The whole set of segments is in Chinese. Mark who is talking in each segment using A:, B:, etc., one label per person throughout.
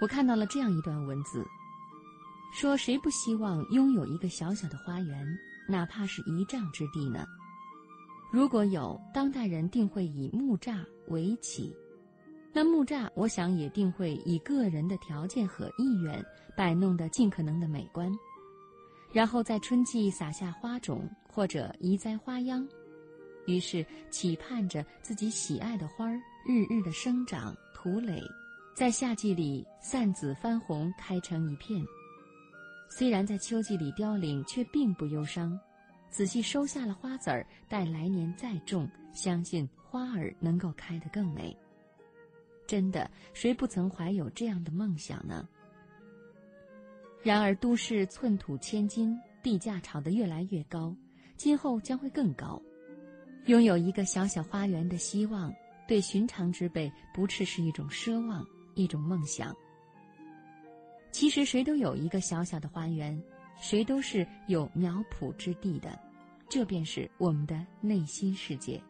A: 我看到了这样一段文字，说：“谁不希望拥有一个小小的花园，哪怕是一丈之地呢？如果有，当代人定会以木栅为起。那木栅，我想也定会以个人的条件和意愿摆弄得尽可能的美观，然后在春季撒下花种或者移栽花秧，于是期盼着自己喜爱的花儿日日的生长吐蕾，在夏季里散紫翻红，开成一片。虽然在秋季里凋零，却并不忧伤。仔细收下了花籽儿，待来年再种，相信花儿能够开得更美。真的，谁不曾怀有这样的梦想呢？然而，都市寸土千金，地价炒得越来越高，今后将会更高。拥有一个小小花园的希望，对寻常之辈不啻是一种奢望，一种梦想。其实，谁都有一个小小的花园，谁都是有苗圃之地的，这便是我们的内心世界。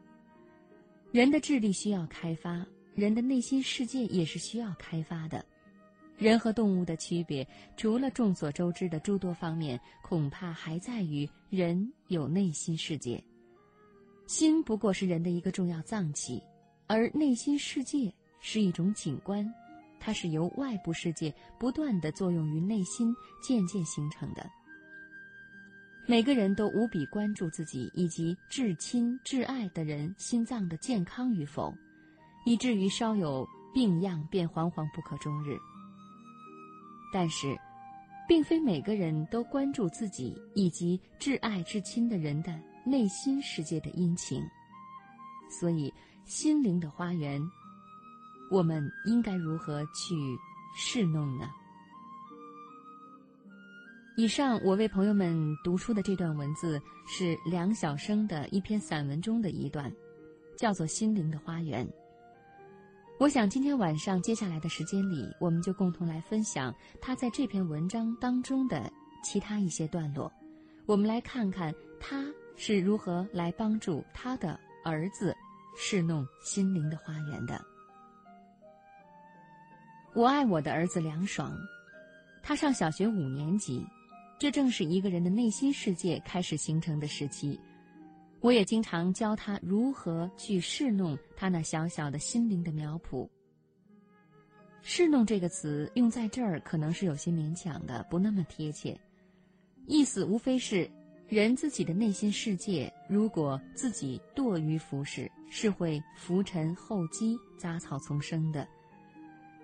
A: 人的智力需要开发。人的内心世界也是需要开发的。人和动物的区别，除了众所周知的诸多方面，恐怕还在于人有内心世界。心不过是人的一个重要脏器，而内心世界是一种景观，它是由外部世界不断的作用于内心渐渐形成的。每个人都无比关注自己以及至亲至爱的人心脏的健康与否。以至于稍有病恙便惶惶不可终日。但是，并非每个人都关注自己以及挚爱至亲的人的内心世界的阴晴。所以，心灵的花园，我们应该如何去侍弄呢？以上我为朋友们读出的这段文字是梁晓声的一篇散文中的一段，叫做《心灵的花园》。我想今天晚上接下来的时间里，我们就共同来分享他在这篇文章当中的其他一些段落。我们来看看他是如何来帮助他的儿子侍弄心灵的花园的。我爱我的儿子梁爽，他上小学五年级，这正是一个人的内心世界开始形成的时期。我也经常教他如何去侍弄他那小小的心灵的苗圃。侍弄这个词用在这儿可能是有些勉强的，不那么贴切。意思无非是，人自己的内心世界，如果自己惰于服侍，是会浮沉厚积、杂草丛生的。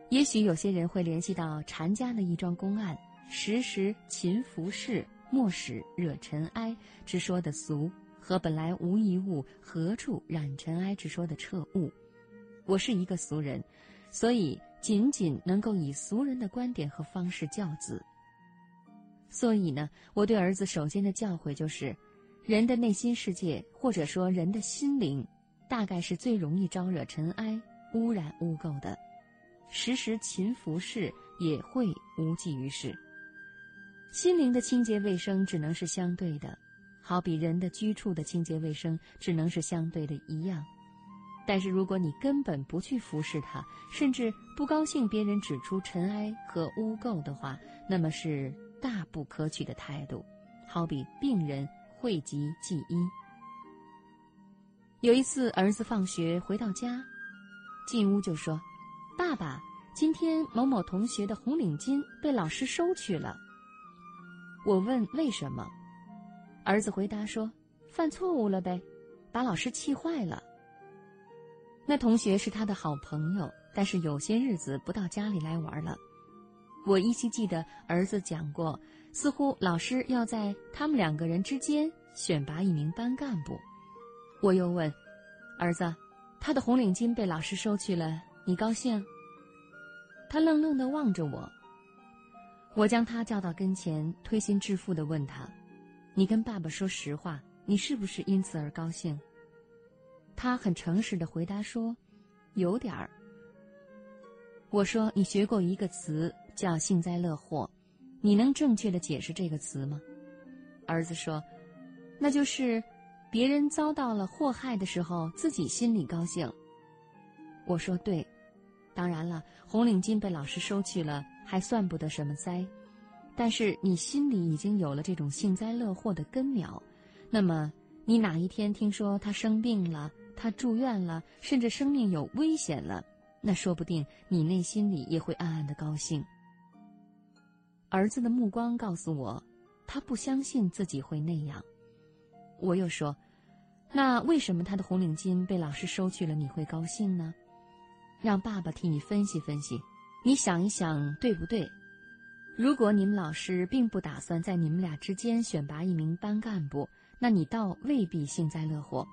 A: 也许有些人会联系到禅家的一桩公案：时时勤拂拭，莫使惹尘埃，之说的俗。和本来无一物，何处染尘埃之说的彻悟。我是一个俗人，所以仅仅能够以俗人的观点和方式教子。所以呢，我对儿子首先的教诲就是：人的内心世界，或者说人的心灵，大概是最容易招惹尘埃、污染污垢的。时时勤拂拭，也会无济于事。心灵的清洁卫生，只能是相对的。好比人的居处的清洁卫生只能是相对的一样，但是如果你根本不去服侍他，甚至不高兴别人指出尘埃和污垢的话，那么是大不可取的态度。好比病人讳疾忌医。有一次，儿子放学回到家，进屋就说：“爸爸，今天某某同学的红领巾被老师收去了。”我问为什么。儿子回答说：“犯错误了呗，把老师气坏了。”那同学是他的好朋友，但是有些日子不到家里来玩了。我依稀记得儿子讲过，似乎老师要在他们两个人之间选拔一名班干部。我又问儿子：“他的红领巾被老师收去了，你高兴？”他愣愣地望着我。我将他叫到跟前，推心置腹地问他。你跟爸爸说实话，你是不是因此而高兴？他很诚实的回答说：“有点儿。”我说：“你学过一个词叫幸灾乐祸，你能正确的解释这个词吗？”儿子说：“那就是别人遭到了祸害的时候，自己心里高兴。”我说：“对，当然了，红领巾被老师收去了，还算不得什么灾。但是你心里已经有了这种幸灾乐祸的根苗，那么你哪一天听说他生病了，他住院了，甚至生命有危险了，那说不定你内心里也会暗暗的高兴。儿子的目光告诉我，他不相信自己会那样。我又说，那为什么他的红领巾被老师收去了，你会高兴呢？让爸爸替你分析分析，你想一想，对不对？如果你们老师并不打算在你们俩之间选拔一名班干部，那你倒未必幸灾乐祸。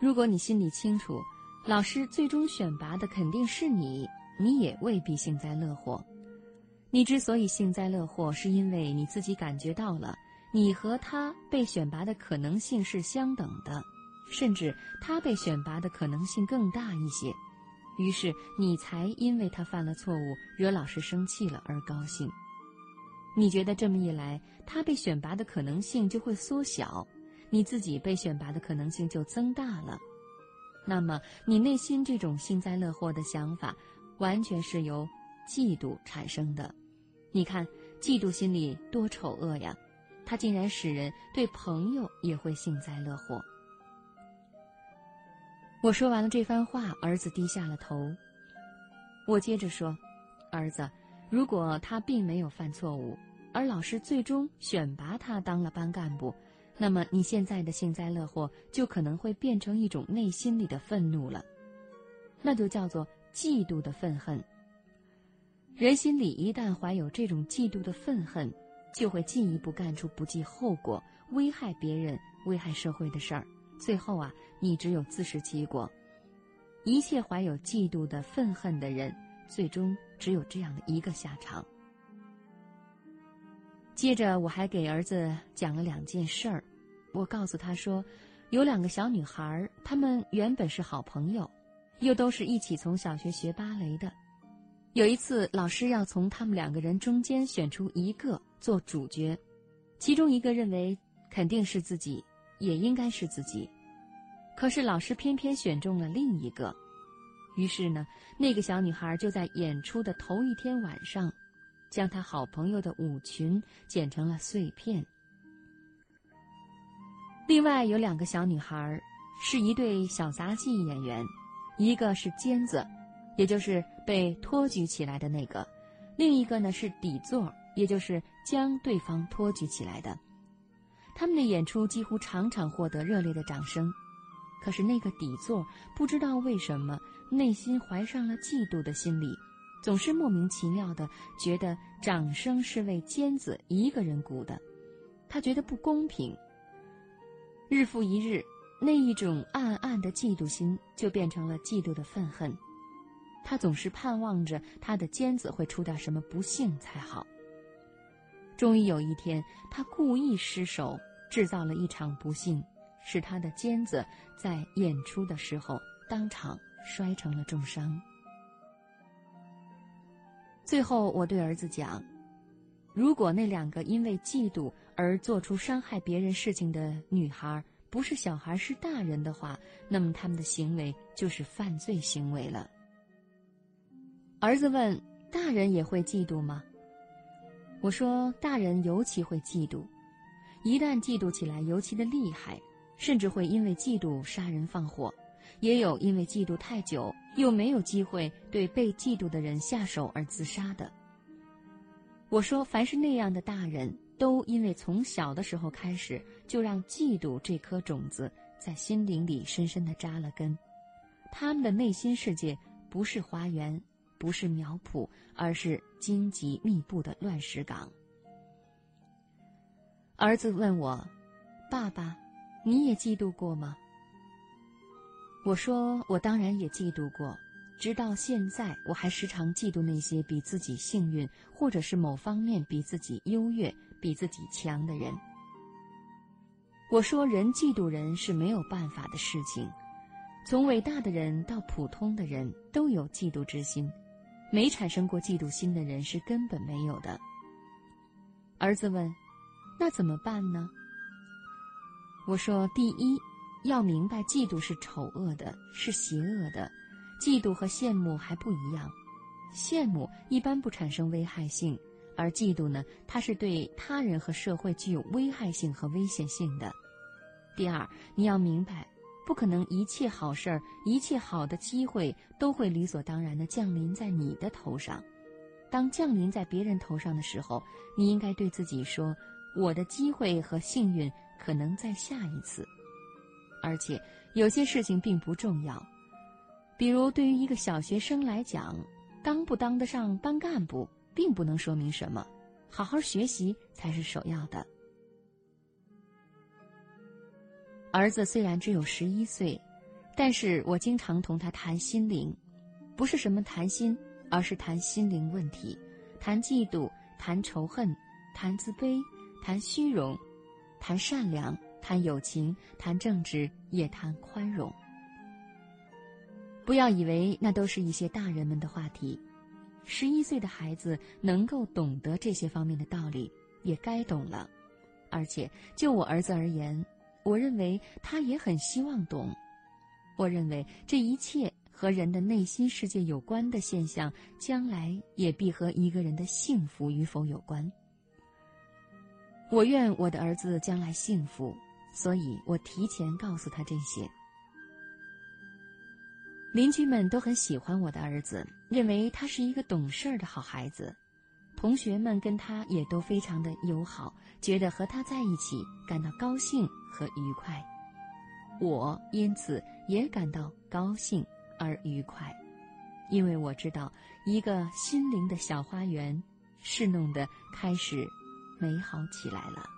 A: 如果你心里清楚，老师最终选拔的肯定是你，你也未必幸灾乐祸。你之所以幸灾乐祸，是因为你自己感觉到了，你和他被选拔的可能性是相等的，甚至他被选拔的可能性更大一些。于是你才因为他犯了错误，惹老师生气了而高兴。你觉得这么一来，他被选拔的可能性就会缩小，你自己被选拔的可能性就增大了。那么你内心这种幸灾乐祸的想法，完全是由嫉妒产生的。你看，嫉妒心理多丑恶呀！它竟然使人对朋友也会幸灾乐祸。我说完了这番话，儿子低下了头。我接着说：“儿子，如果他并没有犯错误，而老师最终选拔他当了班干部，那么你现在的幸灾乐祸就可能会变成一种内心里的愤怒了，那就叫做嫉妒的愤恨。人心里一旦怀有这种嫉妒的愤恨，就会进一步干出不计后果、危害别人、危害社会的事儿。”最后啊，你只有自食其果。一切怀有嫉妒的愤恨的人，最终只有这样的一个下场。接着，我还给儿子讲了两件事儿。我告诉他说，有两个小女孩，她们原本是好朋友，又都是一起从小学学芭蕾的。有一次，老师要从他们两个人中间选出一个做主角，其中一个认为肯定是自己。也应该是自己，可是老师偏偏选中了另一个，于是呢，那个小女孩就在演出的头一天晚上，将她好朋友的舞裙剪成了碎片。另外有两个小女孩，是一对小杂技演员，一个是尖子，也就是被托举起来的那个，另一个呢是底座，也就是将对方托举起来的。他们的演出几乎场场获得热烈的掌声，可是那个底座不知道为什么内心怀上了嫉妒的心理，总是莫名其妙的觉得掌声是为尖子一个人鼓的，他觉得不公平。日复一日，那一种暗暗的嫉妒心就变成了嫉妒的愤恨，他总是盼望着他的尖子会出点什么不幸才好。终于有一天，他故意失手。制造了一场不幸，使他的尖子在演出的时候当场摔成了重伤。最后，我对儿子讲：“如果那两个因为嫉妒而做出伤害别人事情的女孩不是小孩，是大人的话，那么他们的行为就是犯罪行为了。”儿子问：“大人也会嫉妒吗？”我说：“大人尤其会嫉妒。”一旦嫉妒起来尤其的厉害，甚至会因为嫉妒杀人放火，也有因为嫉妒太久又没有机会对被嫉妒的人下手而自杀的。我说，凡是那样的大人，都因为从小的时候开始就让嫉妒这颗种子在心灵里深深的扎了根，他们的内心世界不是花园，不是苗圃，而是荆棘密布的乱石岗。儿子问我：“爸爸，你也嫉妒过吗？”我说：“我当然也嫉妒过，直到现在，我还时常嫉妒那些比自己幸运，或者是某方面比自己优越、比自己强的人。”我说：“人嫉妒人是没有办法的事情，从伟大的人到普通的人都有嫉妒之心，没产生过嫉妒心的人是根本没有的。”儿子问。那怎么办呢？我说：第一，要明白嫉妒是丑恶的，是邪恶的，嫉妒和羡慕还不一样。羡慕一般不产生危害性，而嫉妒呢，它是对他人和社会具有危害性和危险性的。第二，你要明白，不可能一切好事儿、一切好的机会都会理所当然地降临在你的头上。当降临在别人头上的时候，你应该对自己说：“我的机会和幸运可能在下一次。”而且有些事情并不重要，比如对于一个小学生来讲，当不当得上班干部并不能说明什么，好好学习才是首要的。儿子虽然只有十一岁，但是我经常同他谈心灵，不是什么谈心。而是谈心灵问题，谈嫉妒，谈仇恨，谈自卑，谈虚荣，谈善良，谈友情，谈正直，也谈宽容。不要以为那都是一些大人们的话题，十一岁的孩子能够懂得这些方面的道理，也该懂了。而且就我儿子而言，我认为他也很希望懂。我认为这一切。和人的内心世界有关的现象，将来也必和一个人的幸福与否有关。我愿我的儿子将来幸福，所以我提前告诉他这些。邻居们都很喜欢我的儿子，认为他是一个懂事儿的好孩子。同学们跟他也都非常的友好，觉得和他在一起感到高兴和愉快。我因此也感到高兴。而愉快，因为我知道一个心灵的小花园，是弄得开始美好起来了。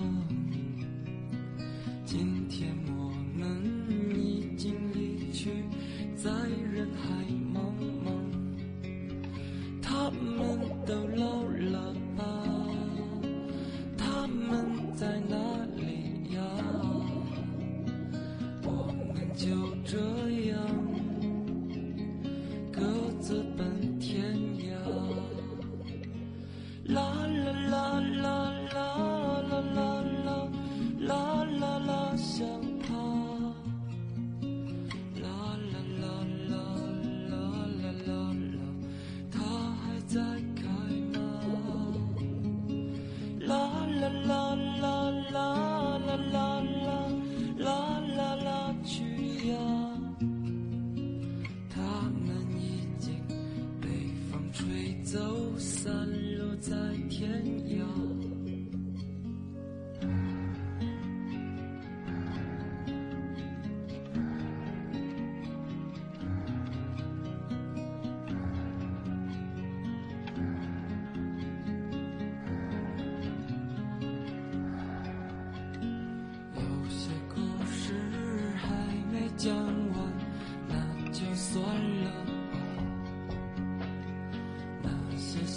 B: 走散落在天涯。